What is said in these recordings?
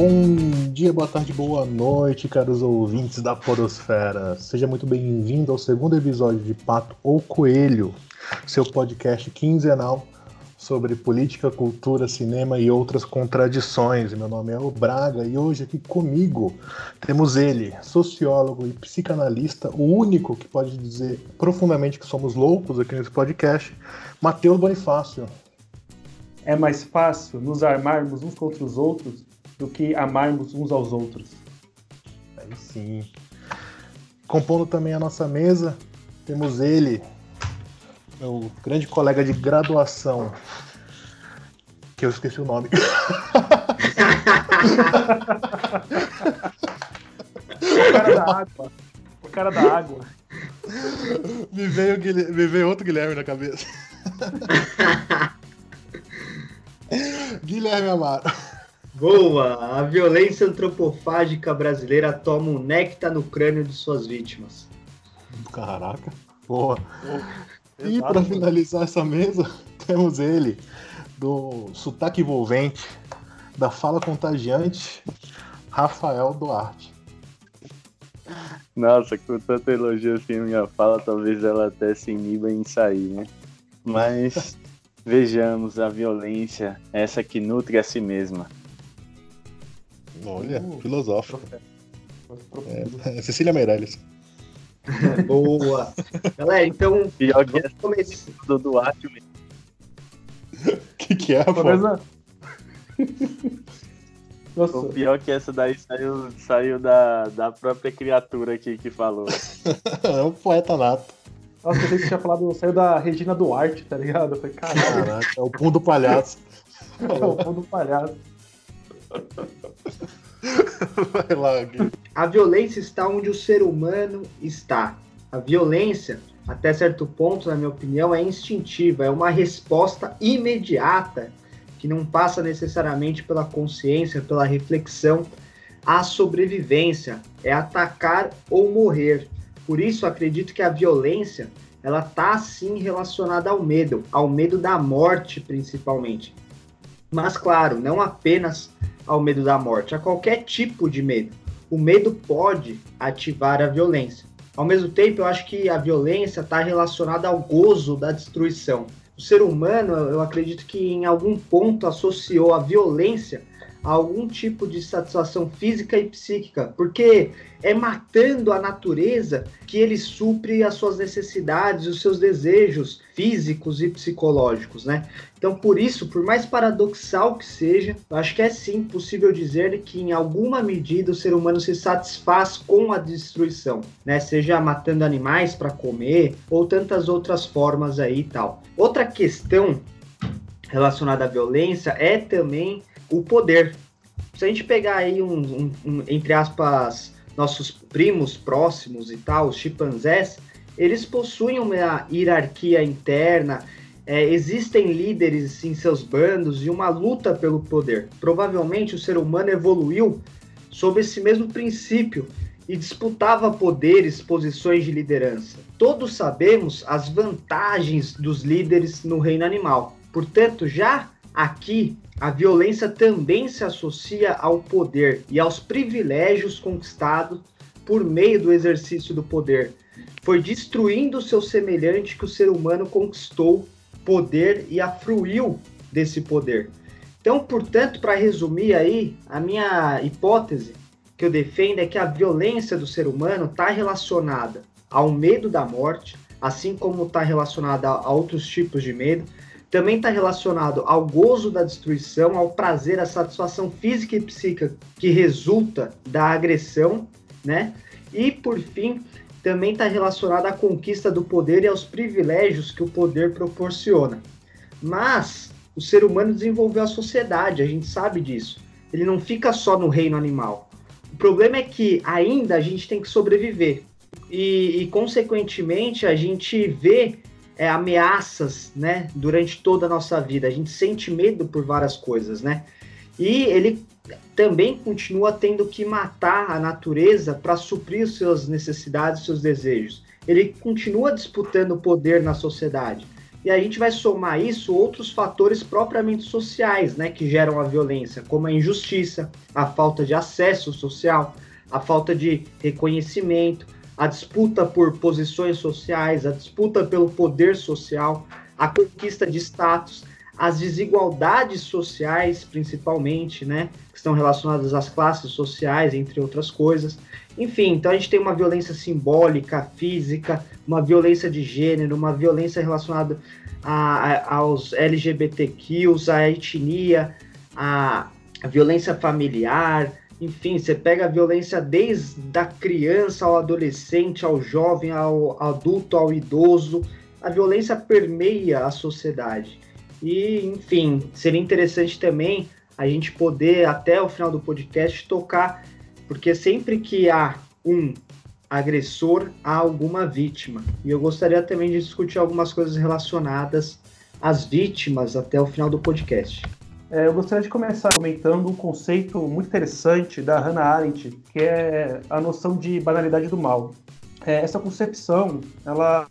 Bom dia, boa tarde, boa noite, caros ouvintes da Podosfera. Seja muito bem-vindo ao segundo episódio de Pato ou Coelho, seu podcast quinzenal sobre política, cultura, cinema e outras contradições. Meu nome é o Braga e hoje aqui comigo temos ele, sociólogo e psicanalista, o único que pode dizer profundamente que somos loucos aqui nesse podcast, Matheus Bonifácio. É mais fácil nos armarmos uns contra os outros do que amarmos uns aos outros. Aí sim. Compondo também a nossa mesa, temos ele, meu grande colega de graduação, que eu esqueci o nome. o cara da água. O cara da água. Me veio, me veio outro Guilherme na cabeça. Guilherme Amaro. Boa! A violência antropofágica brasileira toma um néctar no crânio de suas vítimas. Caraca, boa. e para finalizar essa mesa, temos ele, do sotaque envolvente, da fala contagiante, Rafael Duarte. Nossa, com tanto elogio assim minha fala, talvez ela até se iniba em sair, né? Mas vejamos a violência, essa que nutre a si mesma. Olha, uh, filosófico. É, é Cecília Meirelles. Boa! Galera, então. Pior que é do Duarte mesmo. O que, que é, pô? Nossa. O pior que essa daí saiu, saiu da, da própria criatura aqui que falou. é um poeta nato. Nossa, eu pensei que tinha falado, saiu da Regina Duarte, tá ligado? Eu falei, caralho. Caraca, é o pum do palhaço. é o pum do palhaço. Vai lá, Gui. A violência está onde o ser humano está. A violência, até certo ponto, na minha opinião, é instintiva, é uma resposta imediata que não passa necessariamente pela consciência, pela reflexão. A sobrevivência é atacar ou morrer. Por isso, acredito que a violência ela está sim relacionada ao medo, ao medo da morte principalmente. Mas claro, não apenas ao medo da morte, a qualquer tipo de medo. O medo pode ativar a violência. Ao mesmo tempo, eu acho que a violência está relacionada ao gozo da destruição. O ser humano, eu acredito que em algum ponto associou a violência algum tipo de satisfação física e psíquica, porque é matando a natureza que ele supre as suas necessidades, os seus desejos físicos e psicológicos, né? Então, por isso, por mais paradoxal que seja, eu acho que é sim possível dizer que em alguma medida o ser humano se satisfaz com a destruição, né? Seja matando animais para comer ou tantas outras formas aí e tal. Outra questão relacionada à violência é também o poder. Se a gente pegar aí um, um, um, entre aspas, nossos primos próximos e tal, os chimpanzés, eles possuem uma hierarquia interna, é, existem líderes em seus bandos e uma luta pelo poder. Provavelmente o ser humano evoluiu sob esse mesmo princípio e disputava poderes, posições de liderança. Todos sabemos as vantagens dos líderes no reino animal. Portanto, já aqui a violência também se associa ao poder e aos privilégios conquistados por meio do exercício do poder. Foi destruindo o seu semelhante que o ser humano conquistou poder e afruiu desse poder. Então, portanto, para resumir aí, a minha hipótese que eu defendo é que a violência do ser humano está relacionada ao medo da morte, assim como está relacionada a outros tipos de medo, também está relacionado ao gozo da destruição, ao prazer, à satisfação física e psíquica que resulta da agressão, né? E por fim, também está relacionado à conquista do poder e aos privilégios que o poder proporciona. Mas o ser humano desenvolveu a sociedade, a gente sabe disso. Ele não fica só no reino animal. O problema é que ainda a gente tem que sobreviver. E, e consequentemente, a gente vê é, ameaças, né, durante toda a nossa vida. A gente sente medo por várias coisas, né? E ele também continua tendo que matar a natureza para suprir suas necessidades, seus desejos. Ele continua disputando poder na sociedade. E a gente vai somar isso outros fatores propriamente sociais, né, que geram a violência, como a injustiça, a falta de acesso social, a falta de reconhecimento, a disputa por posições sociais, a disputa pelo poder social, a conquista de status, as desigualdades sociais, principalmente, né, que estão relacionadas às classes sociais, entre outras coisas. Enfim, então a gente tem uma violência simbólica, física, uma violência de gênero, uma violência relacionada a, a, aos LGBTQs, à etnia, a violência familiar, enfim, você pega a violência desde a criança ao adolescente, ao jovem, ao adulto, ao idoso. A violência permeia a sociedade. E, enfim, seria interessante também a gente poder, até o final do podcast, tocar, porque sempre que há um agressor, há alguma vítima. E eu gostaria também de discutir algumas coisas relacionadas às vítimas até o final do podcast. É, eu gostaria de começar comentando um conceito muito interessante da Hannah Arendt, que é a noção de banalidade do mal. É, essa concepção, ela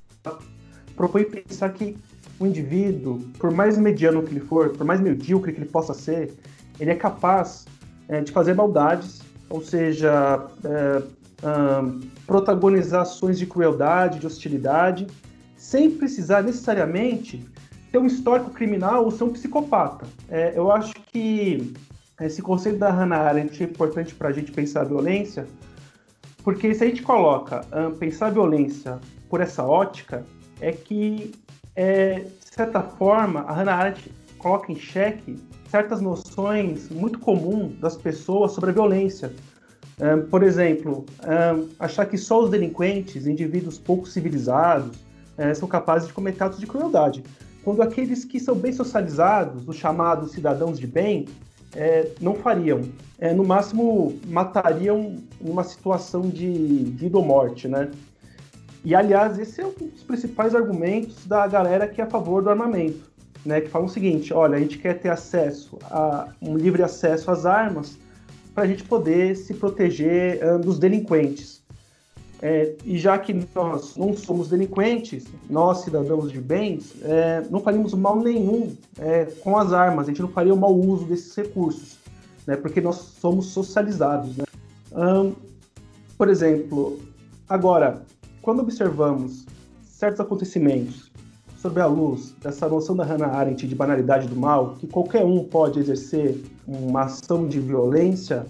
propõe pensar que o indivíduo, por mais mediano que ele for, por mais medíocre que ele possa ser, ele é capaz é, de fazer maldades, ou seja, é, um, protagonizar ações de crueldade, de hostilidade, sem precisar necessariamente ter um histórico criminal ou ser um psicopata. É, eu acho que esse conceito da Hannah Arendt é importante para a gente pensar a violência, porque se a gente coloca um, pensar a violência por essa ótica, é que, é, de certa forma, a Hannah Arendt coloca em xeque certas noções muito comuns das pessoas sobre a violência. Um, por exemplo, um, achar que só os delinquentes, indivíduos pouco civilizados, é, são capazes de cometer atos de crueldade quando aqueles que são bem socializados, os chamados cidadãos de bem, é, não fariam. É, no máximo, matariam numa situação de vida ou morte, né? E, aliás, esse é um dos principais argumentos da galera que é a favor do armamento, né? Que falam o seguinte, olha, a gente quer ter acesso a um livre acesso às armas para a gente poder se proteger uh, dos delinquentes. É, e já que nós não somos delinquentes, nós cidadãos de bens, é, não faríamos mal nenhum é, com as armas, a gente não faria o mau uso desses recursos, né, porque nós somos socializados. Né? por exemplo, agora, quando observamos certos acontecimentos sob a luz dessa noção da Hannah Arendt de banalidade do mal, que qualquer um pode exercer uma ação de violência,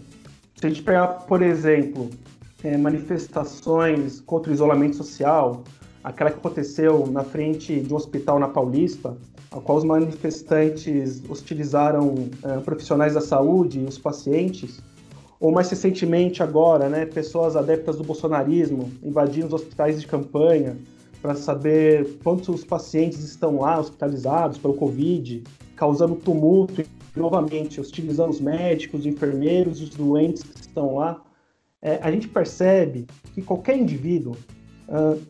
se a gente pegar, por exemplo, é, manifestações contra o isolamento social, aquela que aconteceu na frente de um hospital na Paulista, a qual os manifestantes hostilizaram é, profissionais da saúde e os pacientes, ou mais recentemente agora, né, pessoas adeptas do bolsonarismo invadindo os hospitais de campanha para saber quantos pacientes estão lá hospitalizados pelo Covid, causando tumulto e novamente hostilizando os médicos, os enfermeiros os doentes que estão lá é, a gente percebe que qualquer indivíduo, uh,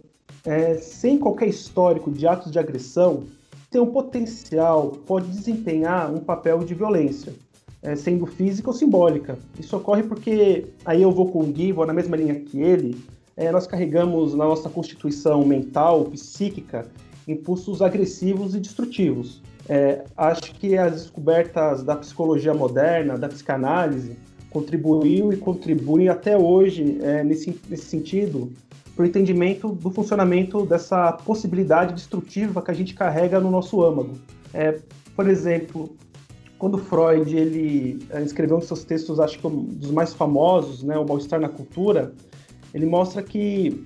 é, sem qualquer histórico de atos de agressão, tem um potencial, pode desempenhar um papel de violência, é, sendo física ou simbólica. Isso ocorre porque, aí eu vou com o Gui, vou na mesma linha que ele, é, nós carregamos na nossa constituição mental, psíquica, impulsos agressivos e destrutivos. É, acho que as descobertas da psicologia moderna, da psicanálise, contribuiu e contribui até hoje é, nesse, nesse sentido para o entendimento do funcionamento dessa possibilidade destrutiva que a gente carrega no nosso âmago. É, por exemplo, quando Freud ele é, escreveu um dos seus textos, acho que um dos mais famosos, né, o Mal-Estar na Cultura, ele mostra que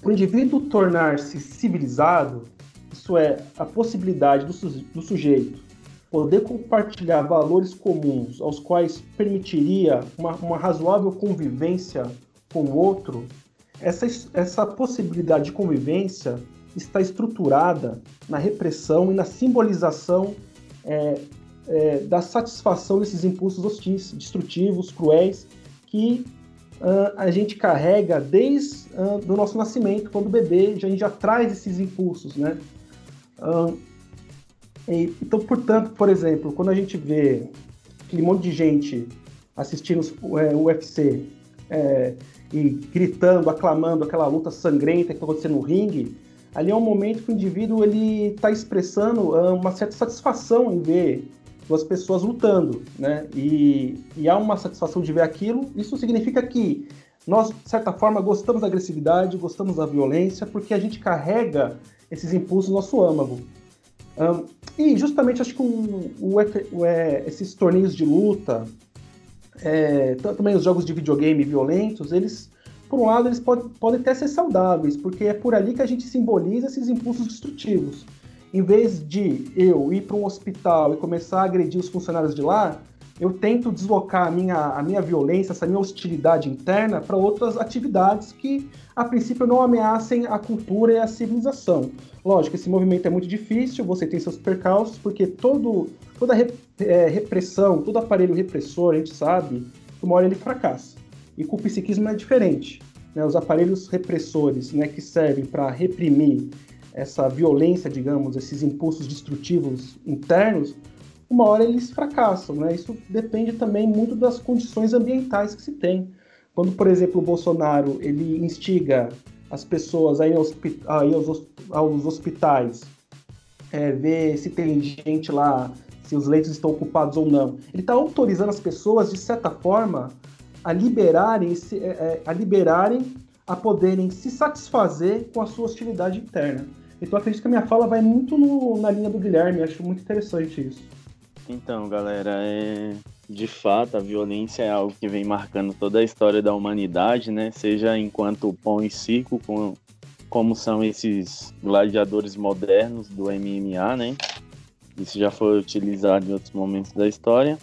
para o indivíduo tornar-se civilizado, isso é, a possibilidade do, do sujeito poder compartilhar valores comuns aos quais permitiria uma, uma razoável convivência com o outro, essa, essa possibilidade de convivência está estruturada na repressão e na simbolização é, é, da satisfação desses impulsos hostis, destrutivos, cruéis, que uh, a gente carrega desde uh, do nosso nascimento, quando bebê, já, a gente já traz esses impulsos, né? Uh, então, portanto, por exemplo, quando a gente vê aquele monte de gente assistindo é, o UFC é, e gritando, aclamando aquela luta sangrenta que está acontecendo no ringue, ali é um momento que o indivíduo ele está expressando uh, uma certa satisfação em ver duas pessoas lutando, né? E, e há uma satisfação de ver aquilo. Isso significa que nós, de certa forma, gostamos da agressividade, gostamos da violência, porque a gente carrega esses impulsos no nosso âmago. Um, e justamente acho que o, o, é, esses torneios de luta, é, também os jogos de videogame violentos, eles, por um lado, eles pode, podem até ser saudáveis, porque é por ali que a gente simboliza esses impulsos destrutivos. Em vez de eu ir para um hospital e começar a agredir os funcionários de lá, eu tento deslocar a minha, a minha violência, essa minha hostilidade interna para outras atividades que, a princípio, não ameacem a cultura e a civilização. Lógico, esse movimento é muito difícil, você tem seus percalços, porque todo, toda é, repressão, todo aparelho repressor, a gente sabe, uma hora ele fracassa. E com o psiquismo é diferente. Né? Os aparelhos repressores né, que servem para reprimir essa violência, digamos, esses impulsos destrutivos internos, uma hora eles fracassam, né? Isso depende também muito das condições ambientais que se tem. Quando, por exemplo, o Bolsonaro ele instiga as pessoas a ir aos, a ir aos, aos hospitais, é, ver se tem gente lá, se os leitos estão ocupados ou não. Ele está autorizando as pessoas, de certa forma, a liberarem, se, é, é, a liberarem, a poderem se satisfazer com a sua hostilidade interna. Então acredito que a minha fala vai muito no, na linha do Guilherme, acho muito interessante isso. Então, galera, é de fato a violência é algo que vem marcando toda a história da humanidade, né? Seja enquanto pão e circo, com, como são esses gladiadores modernos do MMA, né? Isso já foi utilizado em outros momentos da história.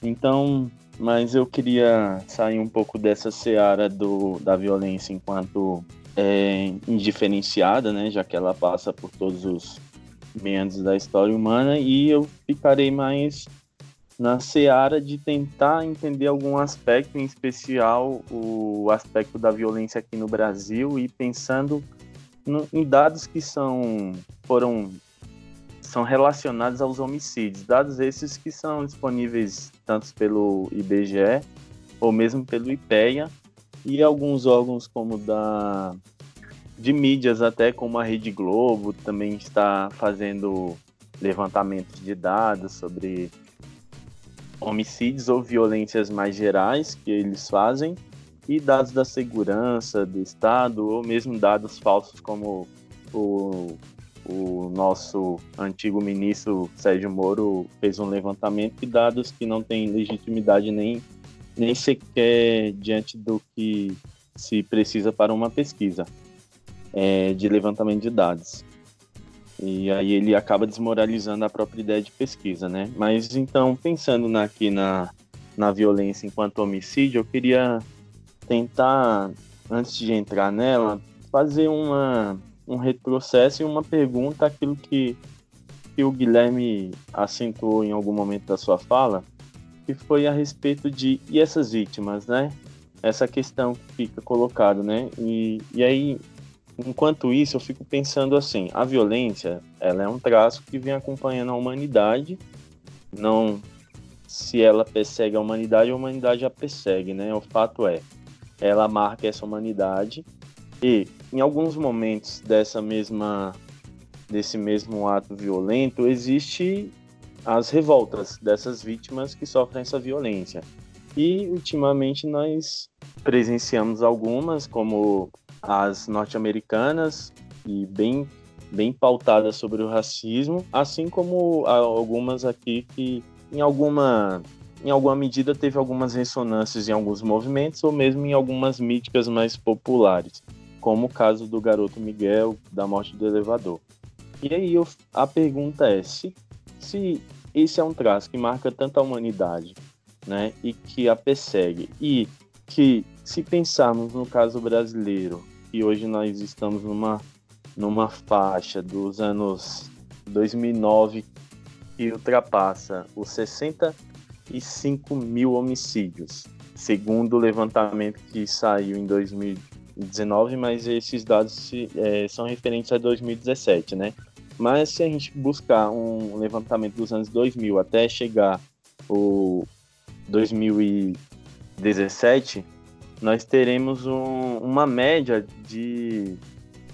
Então, mas eu queria sair um pouco dessa seara do, da violência enquanto é, indiferenciada, né? Já que ela passa por todos os meandros da história humana e eu ficarei mais na seara de tentar entender algum aspecto, em especial o aspecto da violência aqui no Brasil e pensando no, em dados que são foram são relacionados aos homicídios, dados esses que são disponíveis tanto pelo IBGE ou mesmo pelo IPEA e alguns órgãos como da de mídias até como a Rede Globo também está fazendo levantamentos de dados sobre homicídios ou violências mais gerais que eles fazem e dados da segurança do Estado ou mesmo dados falsos como o, o nosso antigo ministro Sérgio Moro fez um levantamento de dados que não têm legitimidade nem, nem sequer diante do que se precisa para uma pesquisa é, de levantamento de dados. E aí ele acaba desmoralizando a própria ideia de pesquisa, né? Mas então, pensando aqui na, na violência enquanto homicídio, eu queria tentar, antes de entrar nela, fazer uma, um retrocesso e uma pergunta aquilo que, que o Guilherme acentuou em algum momento da sua fala, que foi a respeito de e essas vítimas, né? Essa questão que fica colocada, né? E, e aí Enquanto isso, eu fico pensando assim: a violência, ela é um traço que vem acompanhando a humanidade. Não se ela persegue a humanidade, a humanidade a persegue, né? O fato é, ela marca essa humanidade e em alguns momentos dessa mesma desse mesmo ato violento existe as revoltas dessas vítimas que sofrem essa violência. E ultimamente nós presenciamos algumas, como as norte-americanas e bem bem pautadas sobre o racismo, assim como algumas aqui que em alguma em alguma medida teve algumas ressonâncias em alguns movimentos ou mesmo em algumas míticas mais populares, como o caso do garoto Miguel da morte do elevador. E aí eu, a pergunta é se se esse é um traço que marca tanto a humanidade, né, e que a persegue e que se pensarmos no caso brasileiro que hoje nós estamos numa, numa faixa dos anos 2009 que ultrapassa os 65 mil homicídios, segundo o levantamento que saiu em 2019, mas esses dados é, são referentes a 2017, né? Mas se a gente buscar um levantamento dos anos 2000 até chegar o 2017, nós teremos um, uma média de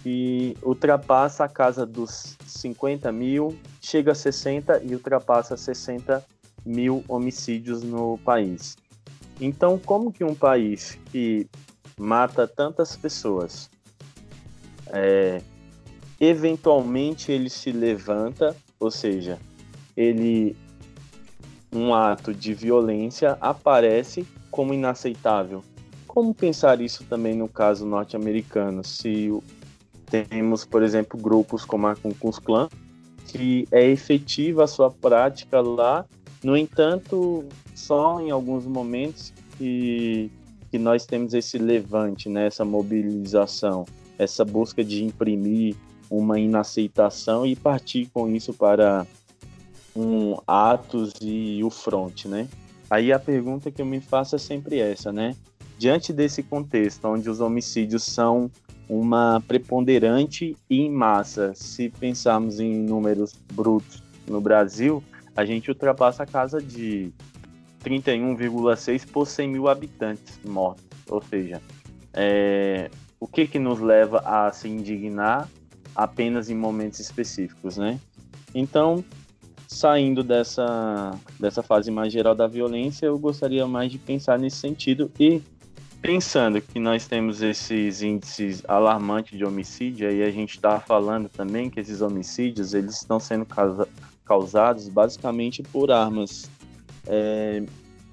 que ultrapassa a casa dos 50 mil, chega a 60 e ultrapassa 60 mil homicídios no país. Então, como que um país que mata tantas pessoas, é, eventualmente ele se levanta, ou seja, ele um ato de violência aparece como inaceitável. Como pensar isso também no caso norte-americano? Se temos, por exemplo, grupos como a Ku Klux Klan, que é efetiva a sua prática lá, no entanto, só em alguns momentos que, que nós temos esse levante, né, essa mobilização, essa busca de imprimir uma inaceitação e partir com isso para um atos e o front, né? Aí a pergunta que eu me faço é sempre essa, né? Diante desse contexto, onde os homicídios são uma preponderante e em massa, se pensarmos em números brutos no Brasil, a gente ultrapassa a casa de 31,6 por 100 mil habitantes mortos. Ou seja, é, o que, que nos leva a se indignar apenas em momentos específicos, né? Então, saindo dessa, dessa fase mais geral da violência, eu gostaria mais de pensar nesse sentido e pensando que nós temos esses índices alarmantes de homicídio, aí a gente está falando também que esses homicídios eles estão sendo causa, causados basicamente por armas. É,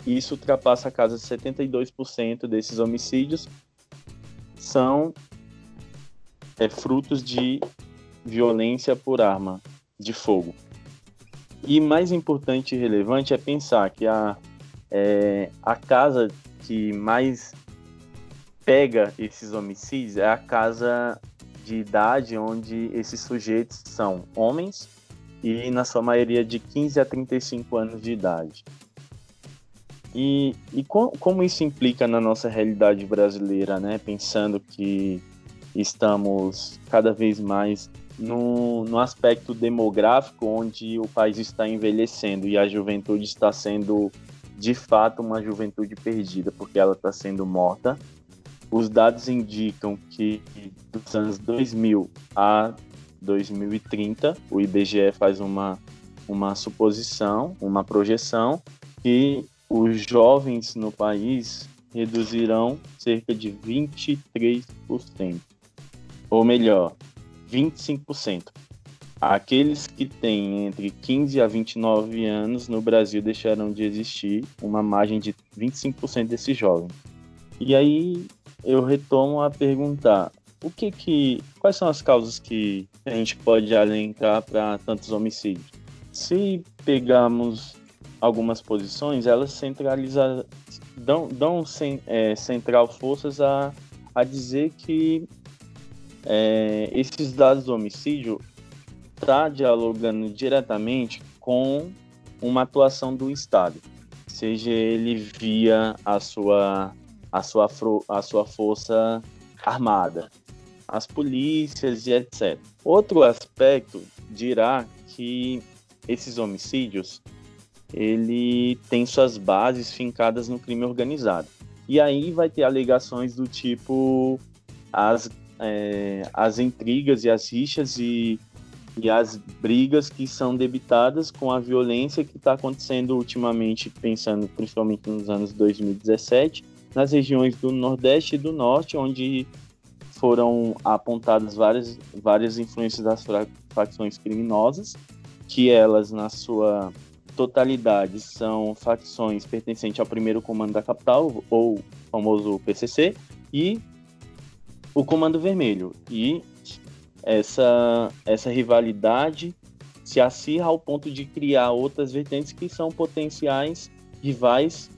isso ultrapassa a casa de 72% desses homicídios são é, frutos de violência por arma de fogo. E mais importante e relevante é pensar que a, é, a casa que mais pega esses homicídios é a casa de idade onde esses sujeitos são homens e, na sua maioria, de 15 a 35 anos de idade. E, e com, como isso implica na nossa realidade brasileira, né? Pensando que estamos cada vez mais no, no aspecto demográfico, onde o país está envelhecendo e a juventude está sendo, de fato, uma juventude perdida, porque ela está sendo morta. Os dados indicam que dos anos 2000 a 2030, o IBGE faz uma, uma suposição, uma projeção, que os jovens no país reduzirão cerca de 23%. Ou melhor, 25%. Aqueles que têm entre 15 a 29 anos no Brasil deixarão de existir, uma margem de 25% desses jovens. E aí eu retomo a perguntar: o que que, quais são as causas que a gente pode alencar para tantos homicídios? Se pegarmos algumas posições, elas centralizam, dão, dão é, central forças a, a dizer que é, esses dados do homicídio está dialogando diretamente com uma atuação do Estado, seja ele via a sua, a sua, a sua força armada, as polícias e etc. Outro aspecto dirá que esses homicídios ele tem suas bases fincadas no crime organizado. E aí vai ter alegações do tipo as é, as intrigas e as rixas e, e as brigas que são debitadas com a violência que está acontecendo ultimamente, pensando principalmente nos anos 2017, nas regiões do Nordeste e do Norte, onde foram apontadas várias, várias influências das facções criminosas, que elas, na sua totalidade, são facções pertencentes ao primeiro comando da capital, ou famoso PCC, e o Comando Vermelho. E essa, essa rivalidade se acirra ao ponto de criar outras vertentes que são potenciais rivais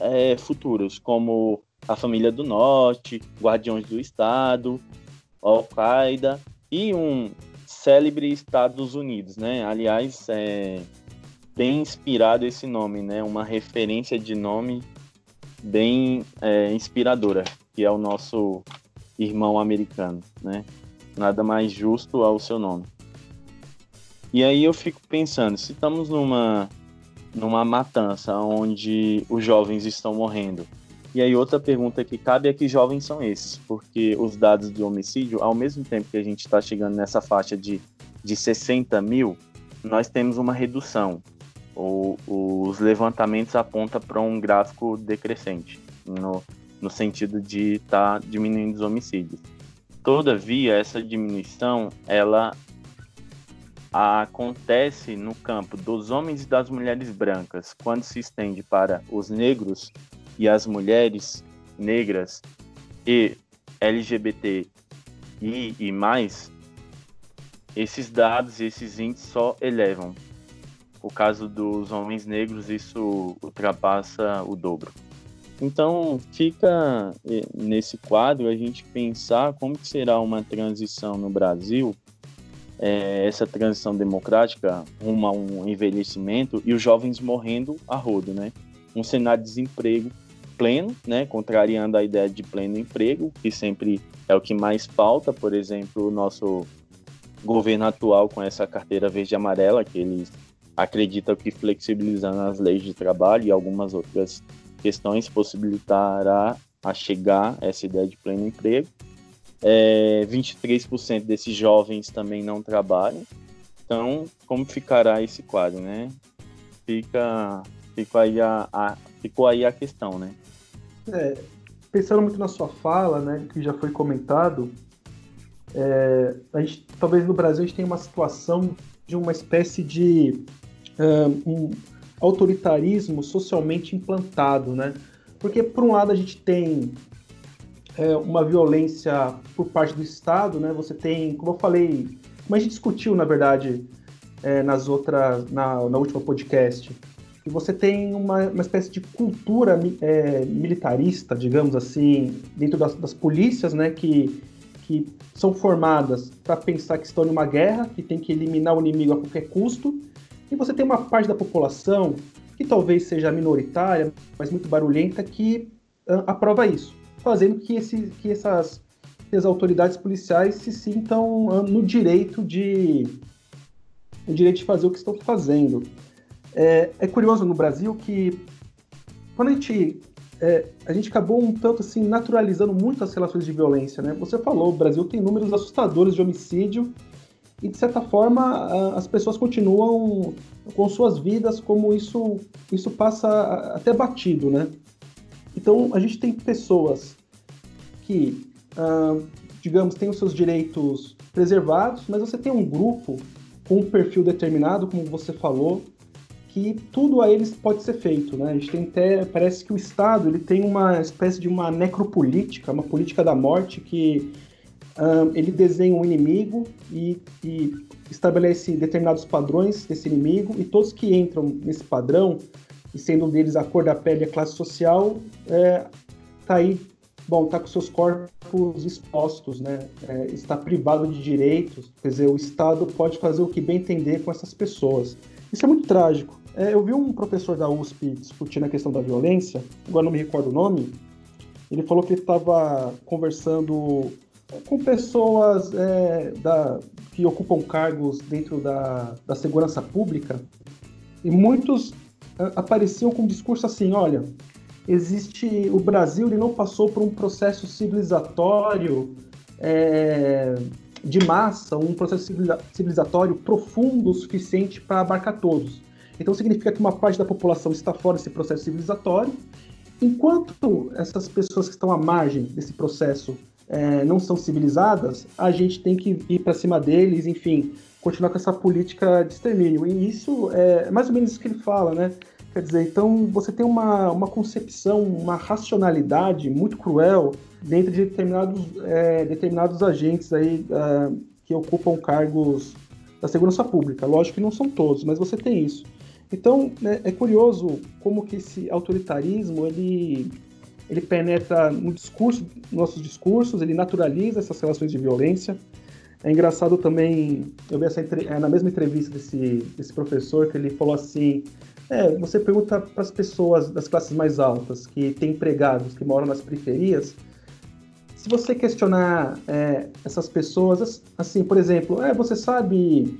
é, futuros, como a Família do Norte, Guardiões do Estado, Al-Qaeda e um célebre Estados Unidos, né? Aliás, é bem inspirado esse nome, né? Uma referência de nome bem é, inspiradora, que é o nosso irmão americano, né? Nada mais justo ao seu nome. E aí eu fico pensando, se estamos numa numa matança onde os jovens estão morrendo E aí outra pergunta que cabe é que jovens são esses, porque os dados de homicídio, ao mesmo tempo que a gente está chegando nessa faixa de, de 60 mil, nós temos uma redução. O, os levantamentos apontam para um gráfico decrescente, no, no sentido de estar tá diminuindo os homicídios. Todavia, essa diminuição, ela acontece no campo dos homens e das mulheres brancas, quando se estende para os negros e as mulheres negras e LGBT e, e mais, esses dados, esses índices só elevam. O caso dos homens negros, isso ultrapassa o dobro. Então, fica eh, nesse quadro a gente pensar como será uma transição no Brasil, é, essa transição democrática rumo a um envelhecimento e os jovens morrendo a rodo, né? Um cenário de desemprego pleno, né? Contrariando a ideia de pleno emprego, que sempre é o que mais falta, por exemplo, o nosso governo atual com essa carteira verde e amarela, que eles acreditam que flexibilizando as leis de trabalho e algumas outras questões possibilitará a chegar essa ideia de pleno emprego. É, 23% desses jovens também não trabalham. Então, como ficará esse quadro, né? Fica, fica aí a, a, ficou aí a questão, né? É, pensando muito na sua fala, né, que já foi comentado, é, a gente, talvez no Brasil a gente tenha uma situação de uma espécie de um autoritarismo socialmente implantado, né? Porque por um lado a gente tem é, uma violência por parte do Estado, né? Você tem, como eu falei, como a gente discutiu na verdade é, nas outras, na, na última podcast, que você tem uma, uma espécie de cultura é, militarista, digamos assim, dentro das, das polícias, né? Que que são formadas para pensar que estão em uma guerra, que tem que eliminar o inimigo a qualquer custo, e você tem uma parte da população que talvez seja minoritária, mas muito barulhenta, que aprova isso, fazendo que, esse, que essas as autoridades policiais se sintam uh, no direito de no direito de fazer o que estão fazendo. É, é curioso no Brasil que quando a gente é, a gente acabou um tanto assim naturalizando muito as relações de violência, né? Você falou, o Brasil tem números assustadores de homicídio e de certa forma as pessoas continuam com suas vidas como isso isso passa até batido, né? Então a gente tem pessoas que, ah, digamos, têm os seus direitos preservados, mas você tem um grupo com um perfil determinado, como você falou, que tudo a eles pode ser feito, né? A gente tem até, parece que o Estado ele tem uma espécie de uma necropolítica, uma política da morte que um, ele desenha um inimigo e, e, estabelece determinados padrões desse inimigo e todos que entram nesse padrão, e sendo um deles a cor da pele e a classe social, é, tá aí, bom, tá com seus corpos expostos, né? É, está privado de direitos, quer dizer, o Estado pode fazer o que bem entender com essas pessoas. Isso é muito trágico. É, eu vi um professor da USP discutindo a questão da violência, agora não me recordo o nome. Ele falou que ele estava conversando com pessoas é, da, que ocupam cargos dentro da, da segurança pública e muitos é, apareciam com um discurso assim: olha, existe. O Brasil ele não passou por um processo civilizatório é, de massa, um processo civilizatório profundo o suficiente para abarcar todos. Então significa que uma parte da população está fora desse processo civilizatório, enquanto essas pessoas que estão à margem desse processo é, não são civilizadas, a gente tem que ir para cima deles, enfim, continuar com essa política de extermínio. E isso é mais ou menos isso que ele fala, né? Quer dizer, então você tem uma, uma concepção, uma racionalidade muito cruel dentro de determinados, é, determinados agentes aí é, que ocupam cargos da segurança pública. Lógico que não são todos, mas você tem isso. Então, né, é curioso como que esse autoritarismo, ele, ele penetra no discurso, nos nossos discursos, ele naturaliza essas relações de violência. É engraçado também, eu vi essa é, na mesma entrevista desse, desse professor, que ele falou assim, é, você pergunta para as pessoas das classes mais altas, que têm empregados, que moram nas periferias, se você questionar é, essas pessoas, assim, por exemplo, é, você sabe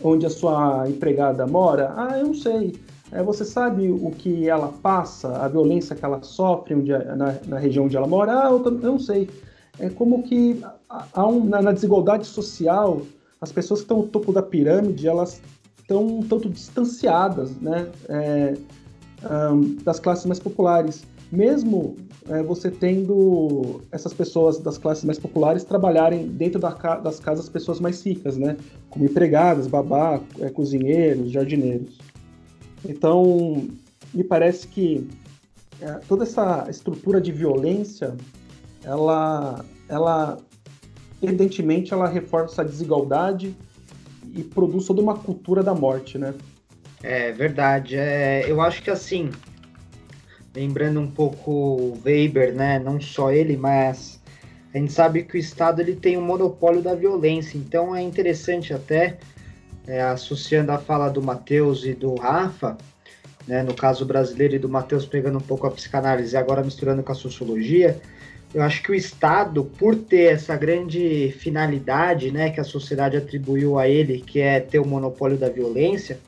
onde a sua empregada mora? Ah, eu não sei. É, você sabe o que ela passa, a violência que ela sofre onde, na, na região onde ela mora? Ah, eu, eu não sei. É como que há um, na, na, desigualdade social, as pessoas que estão no topo da pirâmide, elas estão um tanto distanciadas né, é, um, das classes mais populares. Mesmo é, você tendo essas pessoas das classes mais populares trabalharem dentro da, das casas pessoas mais ricas, né? Como empregadas, babá, é, cozinheiros, jardineiros. Então, me parece que é, toda essa estrutura de violência, ela, ela, evidentemente, ela reforça a desigualdade e produz toda uma cultura da morte, né? É verdade. É, eu acho que assim, lembrando um pouco Weber, né? Não só ele, mas a gente sabe que o Estado ele tem um monopólio da violência. Então é interessante até é, associando a fala do Matheus e do Rafa, né, no caso brasileiro e do Matheus pegando um pouco a psicanálise e agora misturando com a sociologia, eu acho que o Estado, por ter essa grande finalidade né, que a sociedade atribuiu a ele, que é ter o monopólio da violência,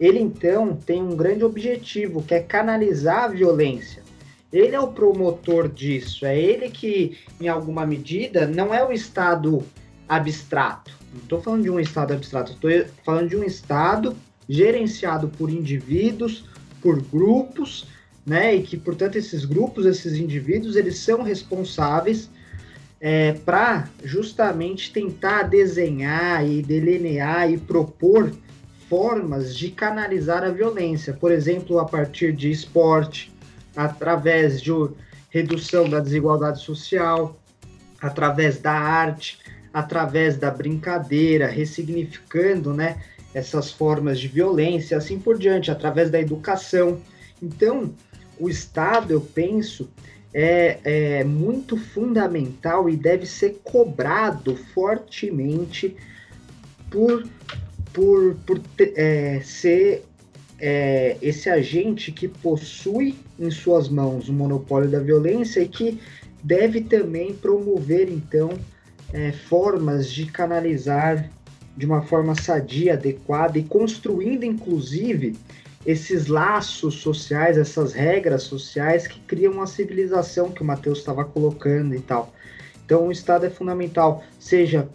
ele então tem um grande objetivo, que é canalizar a violência. Ele é o promotor disso, é ele que, em alguma medida, não é o Estado abstrato, não estou falando de um Estado abstrato, estou falando de um Estado gerenciado por indivíduos, por grupos, né? E que, portanto, esses grupos, esses indivíduos, eles são responsáveis é, para justamente tentar desenhar e delinear e propor formas de canalizar a violência, por exemplo, a partir de esporte, através de redução da desigualdade social, através da arte, através da brincadeira, ressignificando né, essas formas de violência, assim por diante, através da educação. Então, o Estado, eu penso, é, é muito fundamental e deve ser cobrado fortemente por, por, por é, ser é, esse agente que possui em suas mãos o monopólio da violência e que deve também promover, então, é, formas de canalizar de uma forma sadia, adequada e construindo, inclusive, esses laços sociais, essas regras sociais que criam a civilização que o Matheus estava colocando e tal. Então, o Estado é fundamental, seja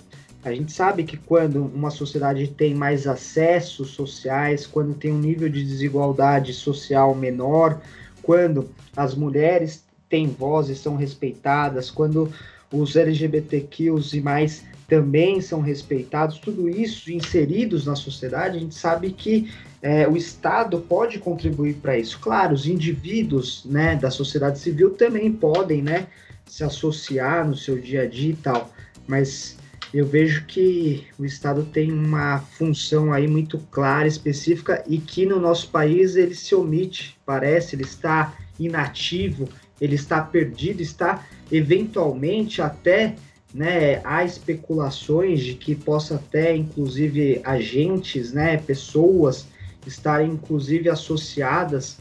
a gente sabe que quando uma sociedade tem mais acessos sociais, quando tem um nível de desigualdade social menor, quando as mulheres têm voz e são respeitadas, quando os LGBTQs e mais também são respeitados, tudo isso inseridos na sociedade, a gente sabe que é, o Estado pode contribuir para isso. Claro, os indivíduos né, da sociedade civil também podem né, se associar no seu dia a dia e tal, mas eu vejo que o Estado tem uma função aí muito clara, específica, e que no nosso país ele se omite, parece, ele está inativo, ele está perdido, está eventualmente até né, há especulações de que possa até, inclusive, agentes, né, pessoas estarem, inclusive, associadas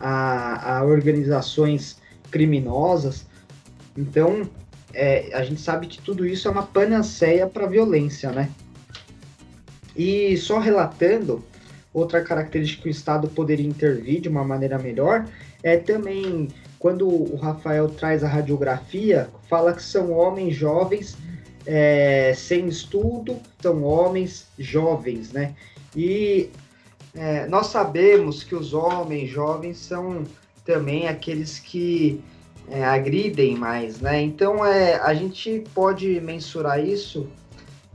a, a organizações criminosas. Então, é, a gente sabe que tudo isso é uma panaceia para a violência, né? E só relatando, outra característica que o Estado poderia intervir de uma maneira melhor é também quando o Rafael traz a radiografia, fala que são homens jovens é, sem estudo, são homens jovens, né? E é, nós sabemos que os homens jovens são também aqueles que é, agridem mais, né? Então é, a gente pode mensurar isso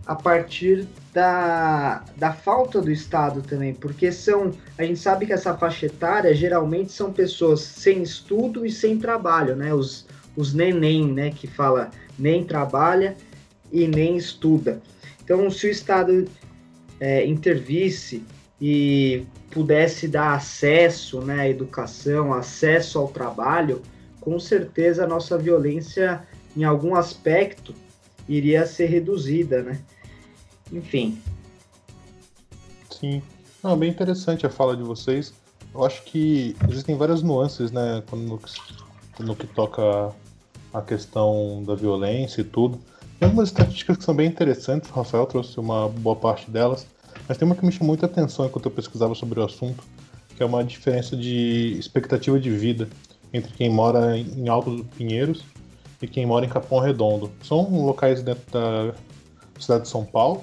a partir da, da falta do Estado também, porque são a gente sabe que essa faixa etária geralmente são pessoas sem estudo e sem trabalho, né? Os, os neném, né? Que fala nem trabalha e nem estuda. Então, se o Estado é, intervisse e pudesse dar acesso né, à educação, acesso ao trabalho, com certeza a nossa violência, em algum aspecto, iria ser reduzida, né? Enfim. Sim. Não, bem interessante a fala de vocês. Eu acho que existem várias nuances, né, no, no que toca a questão da violência e tudo. Tem algumas estatísticas que são bem interessantes, o Rafael trouxe uma boa parte delas, mas tem uma que me chamou muita atenção enquanto eu pesquisava sobre o assunto, que é uma diferença de expectativa de vida entre quem mora em Alto Pinheiros e quem mora em Capão Redondo. São locais dentro da cidade de São Paulo,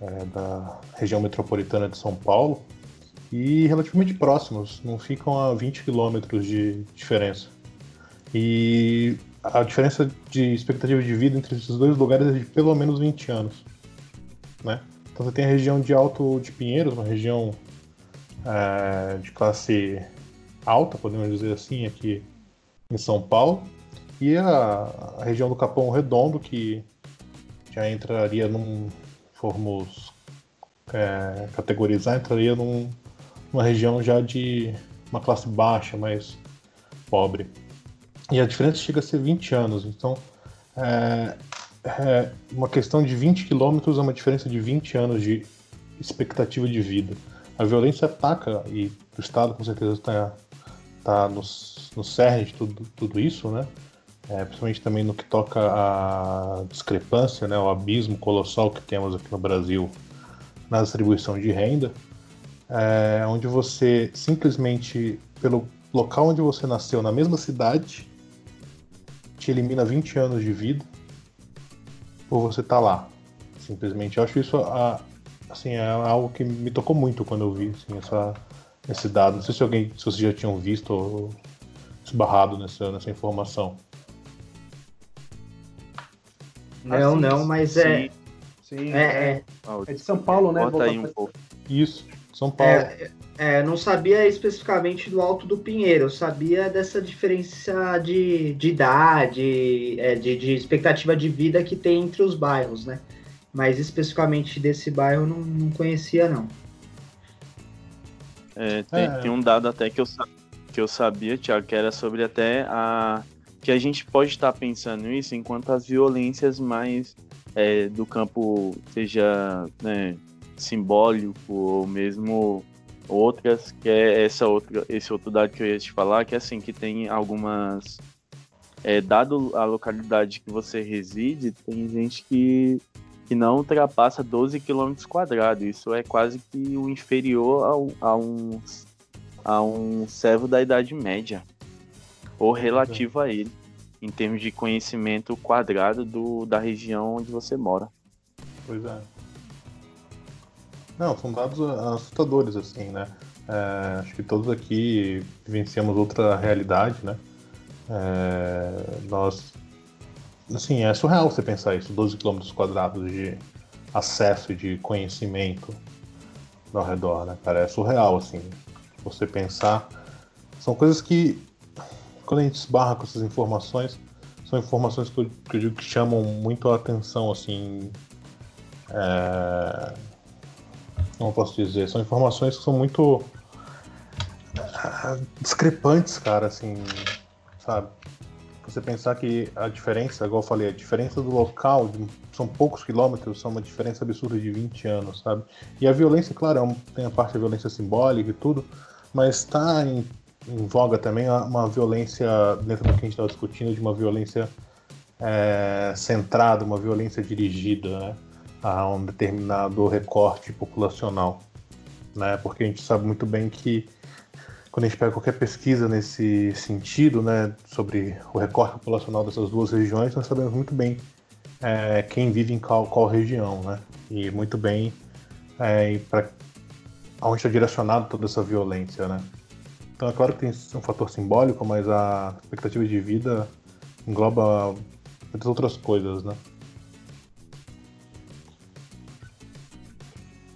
é, da região metropolitana de São Paulo, e relativamente próximos, não ficam a 20 quilômetros de diferença. E a diferença de expectativa de vida entre esses dois lugares é de pelo menos 20 anos. Né? Então você tem a região de Alto de Pinheiros, uma região é, de classe alta, podemos dizer assim, aqui em São Paulo, e a, a região do Capão Redondo, que já entraria num. Formos é, categorizar, entraria num, numa região já de uma classe baixa, mais pobre. E a diferença chega a ser 20 anos, então é, é uma questão de 20 quilômetros é uma diferença de 20 anos de expectativa de vida. A violência ataca, e o Estado com certeza está tá no, no cerne de tudo, tudo isso, né? É, principalmente também no que toca à discrepância, né, o abismo colossal que temos aqui no Brasil na distribuição de renda, é, onde você simplesmente, pelo local onde você nasceu, na mesma cidade, te elimina 20 anos de vida por você estar tá lá. Simplesmente. Eu acho isso a, assim, é algo que me tocou muito quando eu vi assim, essa, esse dado. Não sei se alguém, se vocês já tinham visto ou esbarrado nessa, nessa informação. Não, assim, não, mas sim, é. Sim, é, é. é de São Paulo, né? Bota aí um pouco. Isso, São Paulo. É, é, não sabia especificamente do Alto do Pinheiro, eu sabia dessa diferença de, de idade, é, de, de expectativa de vida que tem entre os bairros, né? Mas especificamente desse bairro não, não conhecia, não. É, tem, é. tem, um dado até que eu, que eu sabia, Tiago, que era sobre até a que a gente pode estar pensando isso enquanto as violências mais é, do campo seja né, simbólico ou mesmo outras que é essa outra esse outro dado que eu ia te falar que é assim que tem algumas é, dado a localidade que você reside tem gente que que não ultrapassa 12 km quadrados. Isso é quase que o inferior ao, a um a um servo da idade média ou relativo a ele, em termos de conhecimento quadrado do, da região onde você mora. Pois é. Não, são dados assustadores, assim, né? É, acho que todos aqui vivenciamos outra realidade, né? É, nós. Assim, é surreal você pensar isso: 12 km quadrados de acesso e de conhecimento ao redor, né, cara? É surreal, assim. Você pensar. São coisas que quando a gente esbarra com essas informações, são informações que eu, que eu digo que chamam muito a atenção, assim. É... Não posso dizer, são informações que são muito é, discrepantes, cara, assim, sabe? Você pensar que a diferença, igual eu falei, a diferença do local, de, são poucos quilômetros, são uma diferença absurda de 20 anos, sabe? E a violência, claro, é um, tem a parte da violência simbólica e tudo, mas está em em voga também uma violência, dentro do que a gente estava discutindo, de uma violência é, centrada, uma violência dirigida né, a um determinado recorte populacional. Né, porque a gente sabe muito bem que quando a gente pega qualquer pesquisa nesse sentido, né, sobre o recorte populacional dessas duas regiões, nós sabemos muito bem é, quem vive em qual, qual, região, né, e muito bem é, para onde está direcionado toda essa violência, né. Então é claro que tem um fator simbólico, mas a expectativa de vida engloba muitas outras coisas, né?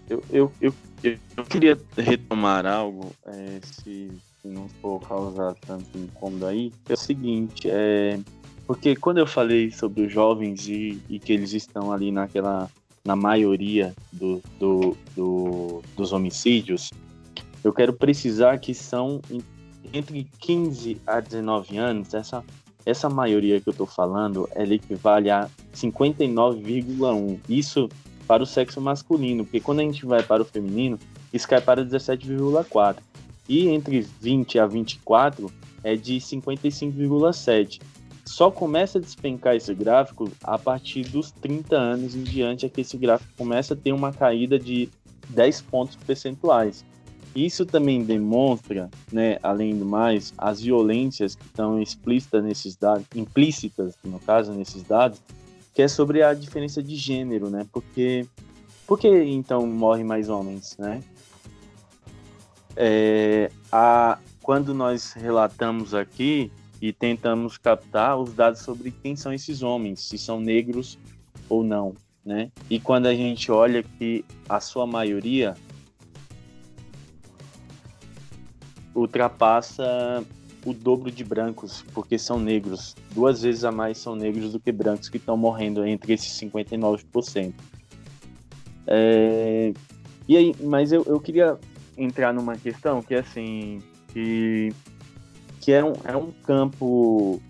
Eu, eu, eu, eu queria retomar algo, é, se, não for causar tanto incômodo aí, é o seguinte, é, porque quando eu falei sobre os jovens e, e que eles estão ali naquela, na maioria do, do, do, dos homicídios, eu quero precisar que são entre 15 a 19 anos, essa, essa maioria que eu estou falando, ela equivale a 59,1. Isso para o sexo masculino, porque quando a gente vai para o feminino, isso cai para 17,4. E entre 20 a 24 é de 55,7. Só começa a despencar esse gráfico a partir dos 30 anos em diante, é que esse gráfico começa a ter uma caída de 10 pontos percentuais. Isso também demonstra, né, além do mais, as violências que estão explícitas nesses dados, implícitas, no caso, nesses dados, que é sobre a diferença de gênero, né? Porque por que então morrem mais homens, né? É, a, quando nós relatamos aqui e tentamos captar os dados sobre quem são esses homens, se são negros ou não, né? E quando a gente olha que a sua maioria ultrapassa o dobro de brancos, porque são negros. Duas vezes a mais são negros do que brancos que estão morrendo entre esses 59%. É... E aí, mas eu, eu queria entrar numa questão que é assim, que, que é, um, é um campo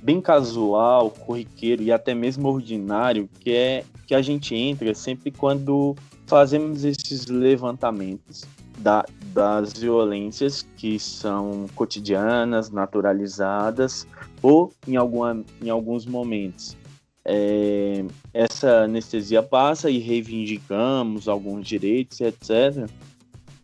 bem casual, corriqueiro e até mesmo ordinário, que é que a gente entra sempre quando fazemos esses levantamentos da, das violências que são cotidianas, naturalizadas, ou em, alguma, em alguns momentos é, essa anestesia passa e reivindicamos alguns direitos, etc.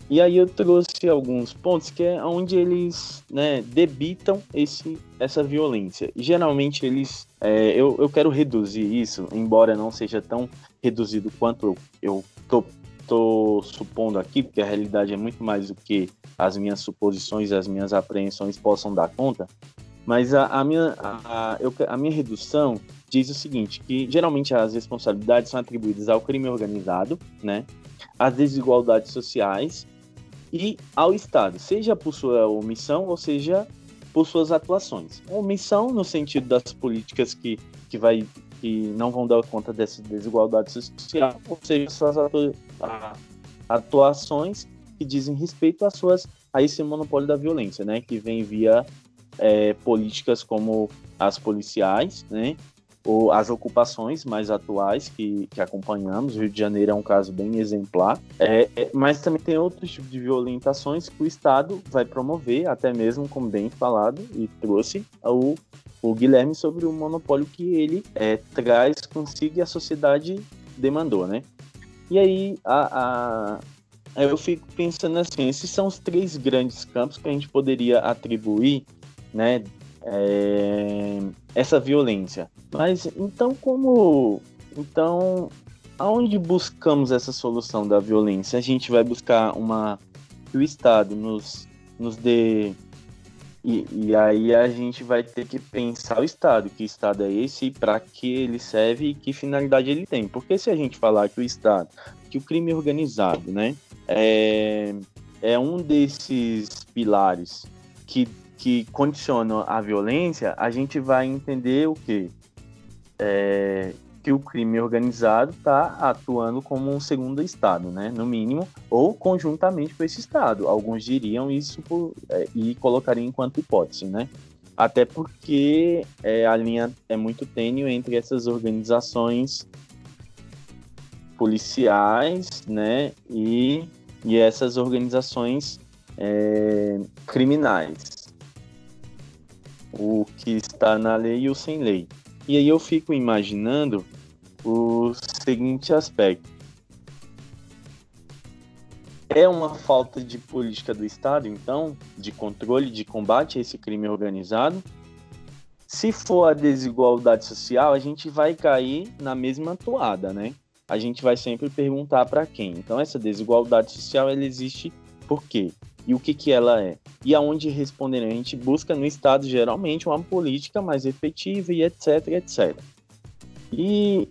E aí eu trouxe alguns pontos que é onde eles né, debitam esse, essa violência. E geralmente eles. É, eu, eu quero reduzir isso, embora não seja tão reduzido quanto eu, tô estou supondo aqui, porque a realidade é muito mais do que as minhas suposições e as minhas apreensões possam dar conta, mas a, a minha, a, eu, a minha redução diz o seguinte, que geralmente as responsabilidades são atribuídas ao crime organizado, né, às desigualdades sociais e ao Estado, seja por sua omissão ou seja por suas atuações. Omissão no sentido das políticas que, que vai que não vão dar conta dessa desigualdade social, ou seja, suas atuações que dizem respeito às suas a esse monopólio da violência, né, que vem via é, políticas como as policiais, né, ou as ocupações mais atuais que, que acompanhamos. O Rio de Janeiro é um caso bem exemplar, é, é, mas também tem outros tipos de violentações que o Estado vai promover, até mesmo, como bem falado e trouxe, o o Guilherme sobre o monopólio que ele é, traz consigo e a sociedade demandou, né? E aí a, a, eu fico pensando assim, esses são os três grandes campos que a gente poderia atribuir, né, é, essa violência. Mas então como, então aonde buscamos essa solução da violência? A gente vai buscar uma que o Estado nos nos dê e, e, aí a gente vai ter que pensar o Estado, que Estado é esse, para que ele serve e que finalidade ele tem. Porque se a gente falar que o Estado, que o crime organizado, né, é, é um desses pilares que, que condicionam a violência, a gente vai entender o quê? É, que o crime organizado está atuando como um segundo Estado, né, no mínimo, ou conjuntamente com esse Estado. Alguns diriam isso por, é, e colocariam enquanto hipótese, né? Até porque é, a linha é muito tênue entre essas organizações policiais, né, e, e essas organizações é, criminais. O que está na lei e o sem lei. E aí eu fico imaginando o seguinte aspecto. É uma falta de política do Estado, então, de controle, de combate a esse crime organizado. Se for a desigualdade social, a gente vai cair na mesma toada, né? A gente vai sempre perguntar para quem. Então, essa desigualdade social, ela existe por quê? E o que, que ela é? E aonde responder? A gente busca no Estado, geralmente, uma política mais efetiva e etc, etc. E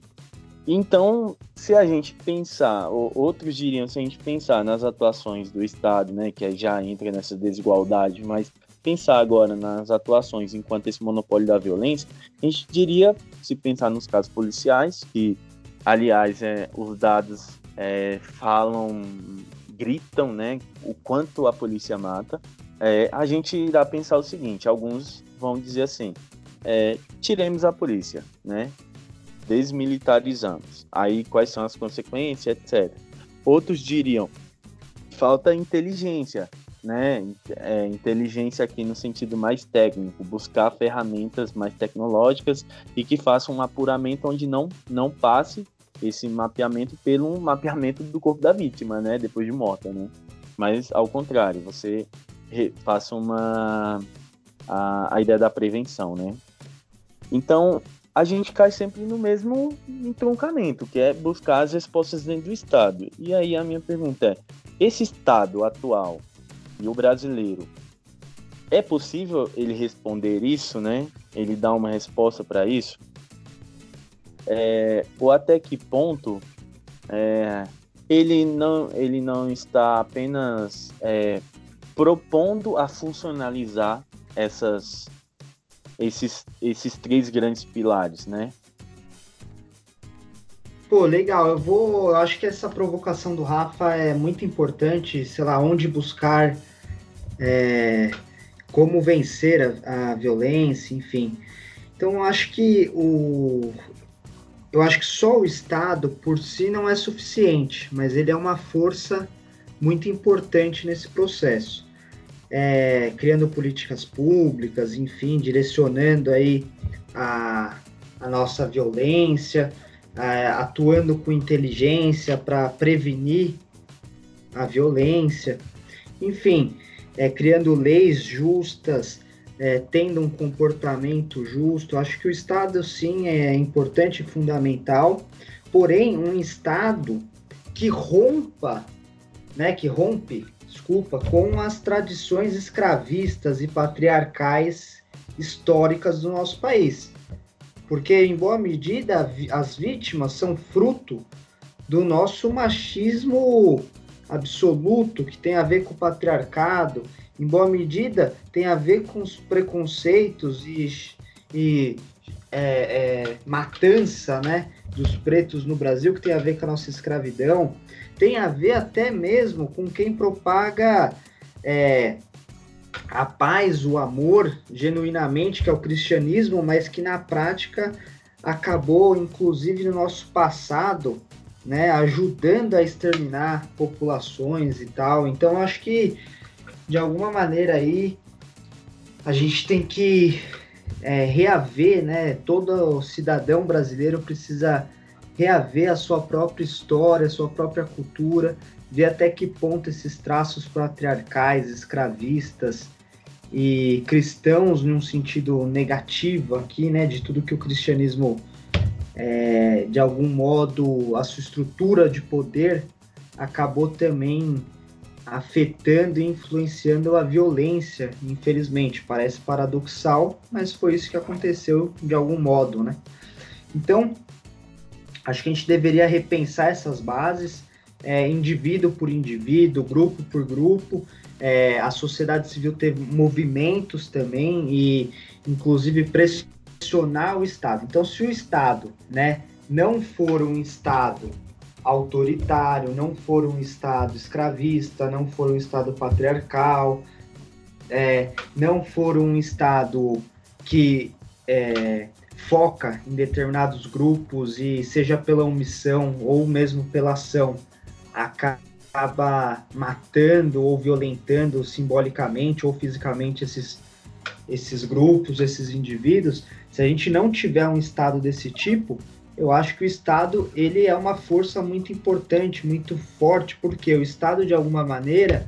então, se a gente pensar, outros diriam, se a gente pensar nas atuações do Estado, né, que já entra nessa desigualdade, mas pensar agora nas atuações enquanto esse monopólio da violência, a gente diria, se pensar nos casos policiais, que, aliás, é, os dados é, falam, gritam, né, o quanto a polícia mata, é, a gente irá pensar o seguinte, alguns vão dizer assim, é, tiremos a polícia, né, desmilitarizamos. Aí quais são as consequências, etc. Outros diriam falta inteligência, né? É, inteligência aqui no sentido mais técnico, buscar ferramentas mais tecnológicas e que façam um apuramento onde não não passe esse mapeamento pelo mapeamento do corpo da vítima, né? Depois de morta, né? mas ao contrário, você faça uma a, a ideia da prevenção, né? Então, a gente cai sempre no mesmo entroncamento, que é buscar as respostas dentro do Estado. E aí a minha pergunta é: esse Estado atual e o brasileiro, é possível ele responder isso, né? Ele dar uma resposta para isso? É, ou até que ponto é, ele, não, ele não está apenas é, propondo a funcionalizar essas, esses, esses três grandes pilares, né? Pô, legal. Eu vou. Eu acho que essa provocação do Rafa é muito importante. Sei lá, onde buscar, é, como vencer a, a, violência, enfim. Então, eu acho que o. Eu acho que só o Estado por si não é suficiente, mas ele é uma força muito importante nesse processo. É, criando políticas públicas, enfim, direcionando aí a, a nossa violência, é, atuando com inteligência para prevenir a violência, enfim, é, criando leis justas, é, tendo um comportamento justo. Acho que o Estado, sim, é importante e fundamental, porém, um Estado que rompa, né, que rompe desculpa, com as tradições escravistas e patriarcais históricas do nosso país. Porque, em boa medida, as vítimas são fruto do nosso machismo absoluto, que tem a ver com o patriarcado, em boa medida, tem a ver com os preconceitos e, e é, é, matança né, dos pretos no Brasil, que tem a ver com a nossa escravidão, tem a ver até mesmo com quem propaga é, a paz, o amor, genuinamente, que é o cristianismo, mas que na prática acabou, inclusive no nosso passado, né, ajudando a exterminar populações e tal. Então, acho que de alguma maneira aí a gente tem que é, reaver, né? Todo cidadão brasileiro precisa reaver a sua própria história, a sua própria cultura, ver até que ponto esses traços patriarcais, escravistas e cristãos, num sentido negativo aqui, né, de tudo que o cristianismo, é, de algum modo, a sua estrutura de poder acabou também afetando e influenciando a violência, infelizmente. Parece paradoxal, mas foi isso que aconteceu de algum modo, né? Então, Acho que a gente deveria repensar essas bases, é, indivíduo por indivíduo, grupo por grupo. É, a sociedade civil teve movimentos também e, inclusive, pressionar o Estado. Então, se o Estado, né, não for um Estado autoritário, não for um Estado escravista, não for um Estado patriarcal, é, não for um Estado que é, foca em determinados grupos e seja pela omissão ou mesmo pela ação acaba matando ou violentando simbolicamente ou fisicamente esses esses grupos, esses indivíduos, se a gente não tiver um estado desse tipo, eu acho que o estado ele é uma força muito importante, muito forte, porque o estado de alguma maneira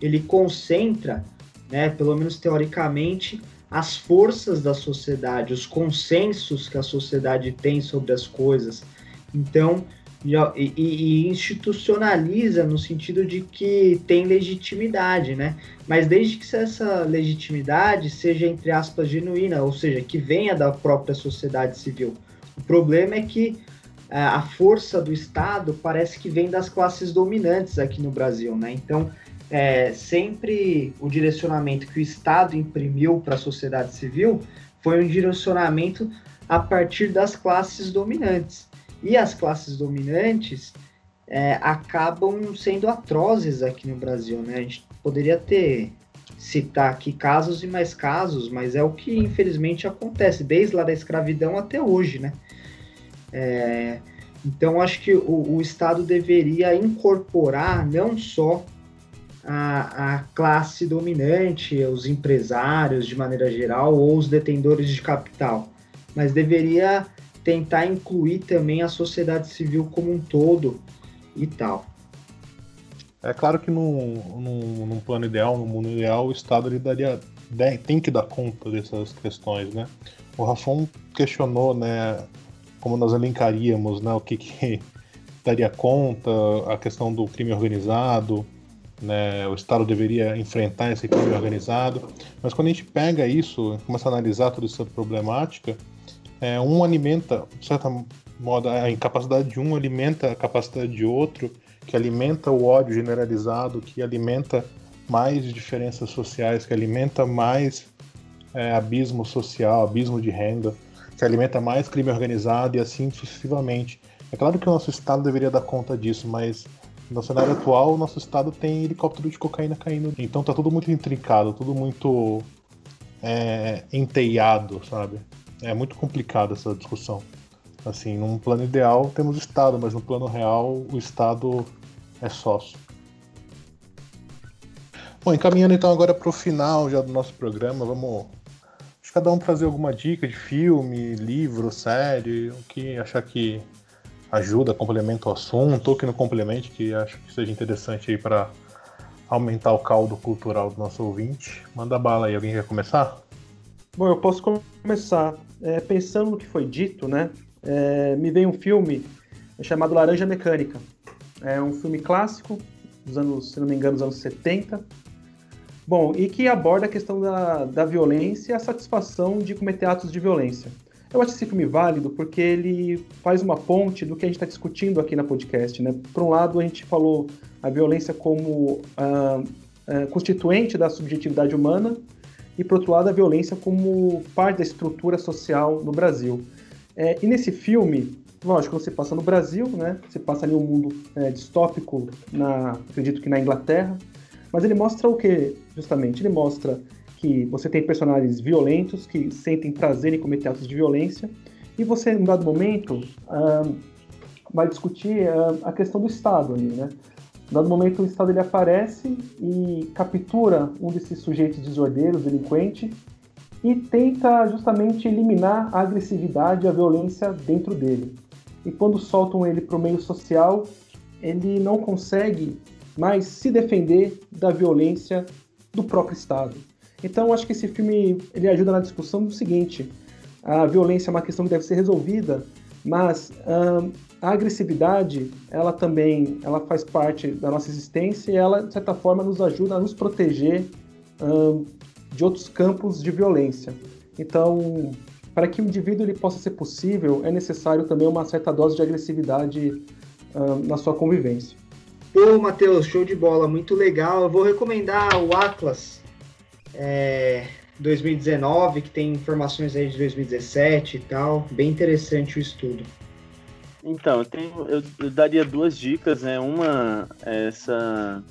ele concentra, né, pelo menos teoricamente, as forças da sociedade, os consensos que a sociedade tem sobre as coisas. Então, e, e, institucionaliza no sentido de que tem legitimidade, né? Mas desde que essa legitimidade seja, entre aspas, genuína, ou seja, que venha da própria sociedade civil. O problema é que é, a força do Estado parece que vem das classes dominantes aqui no Brasil, né? Então, é, sempre o direcionamento que o Estado imprimiu para a sociedade civil foi um direcionamento a partir das classes dominantes. E as classes dominantes é, acabam sendo atrozes aqui no Brasil, né? A gente poderia ter citar aqui casos e mais casos, mas é o que infelizmente acontece desde lá da escravidão até hoje, né? É, então acho que o, o Estado deveria incorporar não só a, a classe dominante, os empresários de maneira geral ou os detentores de capital, mas deveria tentar incluir também a sociedade civil como um todo e tal. É claro que num, num, num plano ideal, no mundo ideal, o Estado ele daria, tem que dar conta dessas questões, né? O Rafon questionou, né, como nós elencaríamos, né, o que, que daria conta, a questão do crime organizado, né, o Estado deveria enfrentar esse crime organizado. Mas quando a gente pega isso, começa a analisar toda essa problemática, é, um alimenta, de certa modo, a incapacidade de um alimenta a capacidade de outro, que alimenta o ódio generalizado, que alimenta mais diferenças sociais, que alimenta mais é, abismo social, abismo de renda, que alimenta mais crime organizado e assim sucessivamente. É claro que o nosso Estado deveria dar conta disso, mas no cenário atual, o nosso Estado tem helicóptero de cocaína caindo. Então tá tudo muito intrincado, tudo muito é, enteiado, sabe? É muito complicado essa discussão. Assim, num plano ideal temos Estado, mas no plano real o Estado é sócio. Bom, encaminhando então agora para o final já do nosso programa, vamos cada um trazer alguma dica de filme, livro, série, o que achar que ajuda, complementa o assunto, ou que não complemente, que acho que seja interessante aí para aumentar o caldo cultural do nosso ouvinte. Manda bala aí, alguém quer começar? Bom, eu posso começar. É, pensando no que foi dito, né? é, me veio um filme chamado Laranja Mecânica. É um filme clássico, dos anos, se não me engano, dos anos 70. Bom, e que aborda a questão da, da violência e a satisfação de cometer atos de violência. Eu acho esse filme válido porque ele faz uma ponte do que a gente está discutindo aqui na podcast. Né? Por um lado, a gente falou a violência como ah, ah, constituinte da subjetividade humana, e por outro lado, a violência como parte da estrutura social no Brasil. É, e nesse filme, lógico, você passa no Brasil, né? Você passa ali um mundo é, distópico, na, acredito que na Inglaterra. Mas ele mostra o que, justamente? Ele mostra que você tem personagens violentos que sentem prazer em cometer atos de violência. E você, em um dado momento, vai discutir a questão do Estado ali, né? Em dado momento, o Estado ele aparece e captura um desses sujeitos desordeiros, delinquente, e tenta justamente eliminar a agressividade e a violência dentro dele. E quando soltam ele para o meio social, ele não consegue mais se defender da violência do próprio Estado. Então, acho que esse filme ele ajuda na discussão do seguinte: a violência é uma questão que deve ser resolvida, mas a agressividade, ela também, ela faz parte da nossa existência e ela, de certa forma, nos ajuda a nos proteger de outros campos de violência. Então, para que o indivíduo ele possa ser possível, é necessário também uma certa dose de agressividade na sua convivência. Pô, Matheus, show de bola, muito legal. Eu vou recomendar o Atlas é, 2019, que tem informações aí de 2017 e tal. Bem interessante o estudo. Então, eu, tenho, eu, eu daria duas dicas, né? Uma, essa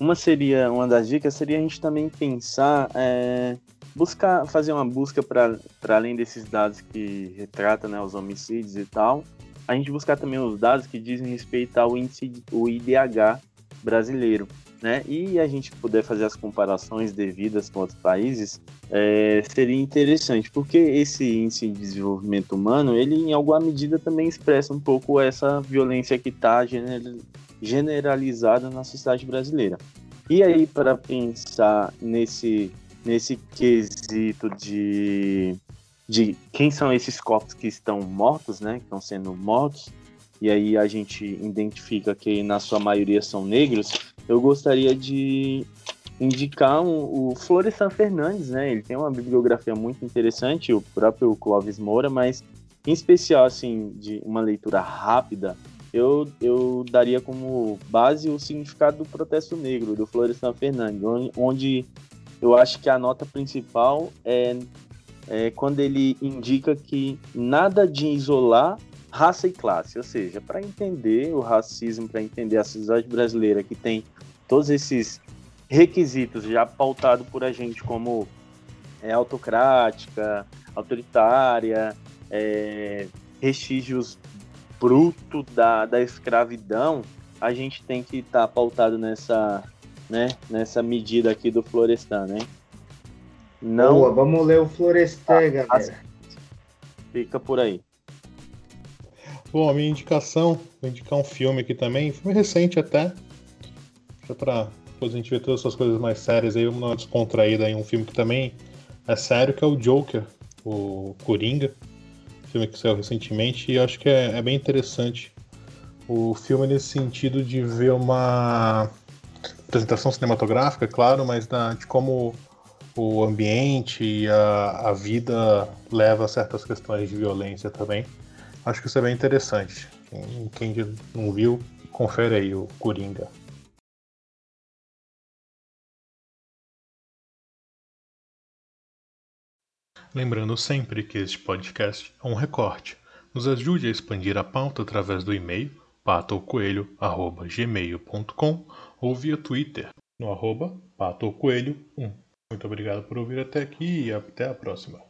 uma seria, uma das dicas seria a gente também pensar, é, buscar, fazer uma busca para além desses dados que retratam né, os homicídios e tal, a gente buscar também os dados que dizem respeito ao índice, o IDH brasileiro. Né? E a gente puder fazer as comparações devidas com outros países, é, seria interessante, porque esse índice de desenvolvimento humano, ele em alguma medida também expressa um pouco essa violência que está generalizada na sociedade brasileira. E aí, para pensar nesse, nesse quesito de, de quem são esses corpos que estão mortos, né, que estão sendo mortos, e aí a gente identifica que na sua maioria são negros, eu gostaria de indicar um, o Florestan Fernandes, né? Ele tem uma bibliografia muito interessante, o próprio Clóvis Moura, mas em especial assim de uma leitura rápida, eu, eu daria como base o significado do protesto negro, do Florestan Fernandes, onde eu acho que a nota principal é, é quando ele indica que nada de isolar raça e classe, ou seja, para entender o racismo, para entender a sociedade brasileira que tem todos esses requisitos já pautado por a gente como é, autocrática, autoritária, é, vestígios bruto da, da escravidão, a gente tem que estar tá pautado nessa, né, nessa medida aqui do Florestan, né? Não... Boa, vamos ler o Florestan, ah, galera. Fica por aí. Bom, a minha indicação, vou indicar um filme aqui também, filme recente até, Só pra depois a gente ver todas essas coisas mais sérias aí, vamos dar uma descontraída em um filme que também é sério, que é o Joker, o Coringa. Filme que saiu recentemente e acho que é, é bem interessante o filme nesse sentido de ver uma apresentação cinematográfica, claro, mas da, de como o ambiente e a, a vida leva a certas questões de violência também. Acho que isso é bem interessante. Quem, quem não viu, confere aí o Coringa. Lembrando sempre que este podcast é um recorte. Nos ajude a expandir a pauta através do e-mail patoucoelho.gmail.com ou via Twitter no arroba patoucoelho1. Muito obrigado por ouvir até aqui e até a próxima.